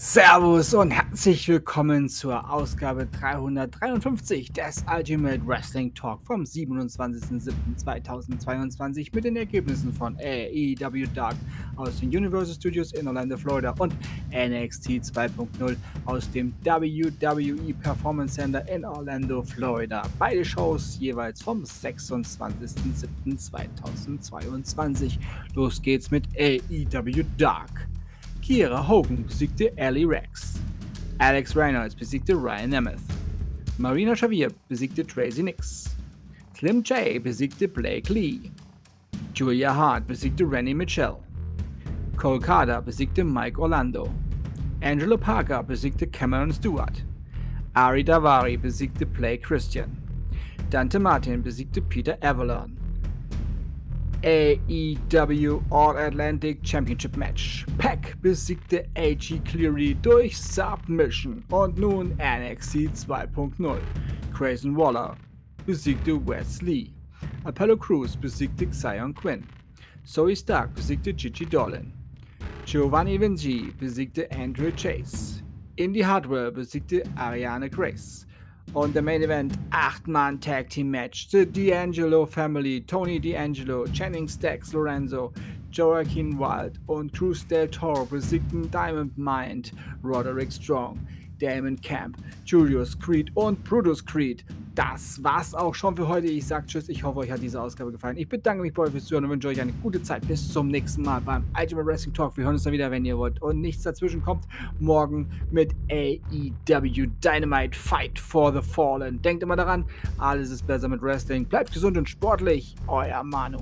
Servus und herzlich willkommen zur Ausgabe 353 des Ultimate Wrestling Talk vom 27.07.2022 mit den Ergebnissen von AEW Dark aus den Universal Studios in Orlando, Florida und NXT 2.0 aus dem WWE Performance Center in Orlando, Florida. Beide Shows jeweils vom 26.07.2022. Los geht's mit AEW Dark. Kira Hogan besiegte Ali Rex. Alex Reynolds besiegte Ryan Nemeth. Marina Xavier besiegte Tracy Nix. Slim J besiegte Blake Lee. Julia Hart besiegte Rennie Mitchell. Cole Carter besiegte Mike Orlando. Angelo Parker besiegte Cameron Stewart. Ari Davari besiegte Play Christian. Dante Martin besiegte Peter Avalon. AEW All-Atlantic Championship Match. Pack besiegte AG Cleary durch Submission. Und nun NXT 2.0. Grayson Waller besiegte Wes Lee. Apollo Crews besiegte Xion Quinn. Zoe Stark besiegte Gigi Dolan. Giovanni Vinci besiegte Andrew Chase. Indie Hardware besiegte Ariane Grace. Und der Main Event 8-Mann Tag Team Match. The D'Angelo Family, Tony D'Angelo, Channing Stacks Lorenzo, Joaquin Wild und Cruz del Toro besiegten Diamond Mind, Roderick Strong. Damon Camp, Julius Creed und Brutus Creed. Das war's auch schon für heute. Ich sag Tschüss. Ich hoffe, euch hat diese Ausgabe gefallen. Ich bedanke mich bei euch fürs Zuhören und wünsche euch eine gute Zeit. Bis zum nächsten Mal beim Ultimate Wrestling Talk. Wir hören uns dann wieder, wenn ihr wollt. Und nichts dazwischen kommt morgen mit AEW Dynamite Fight for the Fallen. Denkt immer daran, alles ist besser mit Wrestling. Bleibt gesund und sportlich. Euer Manu.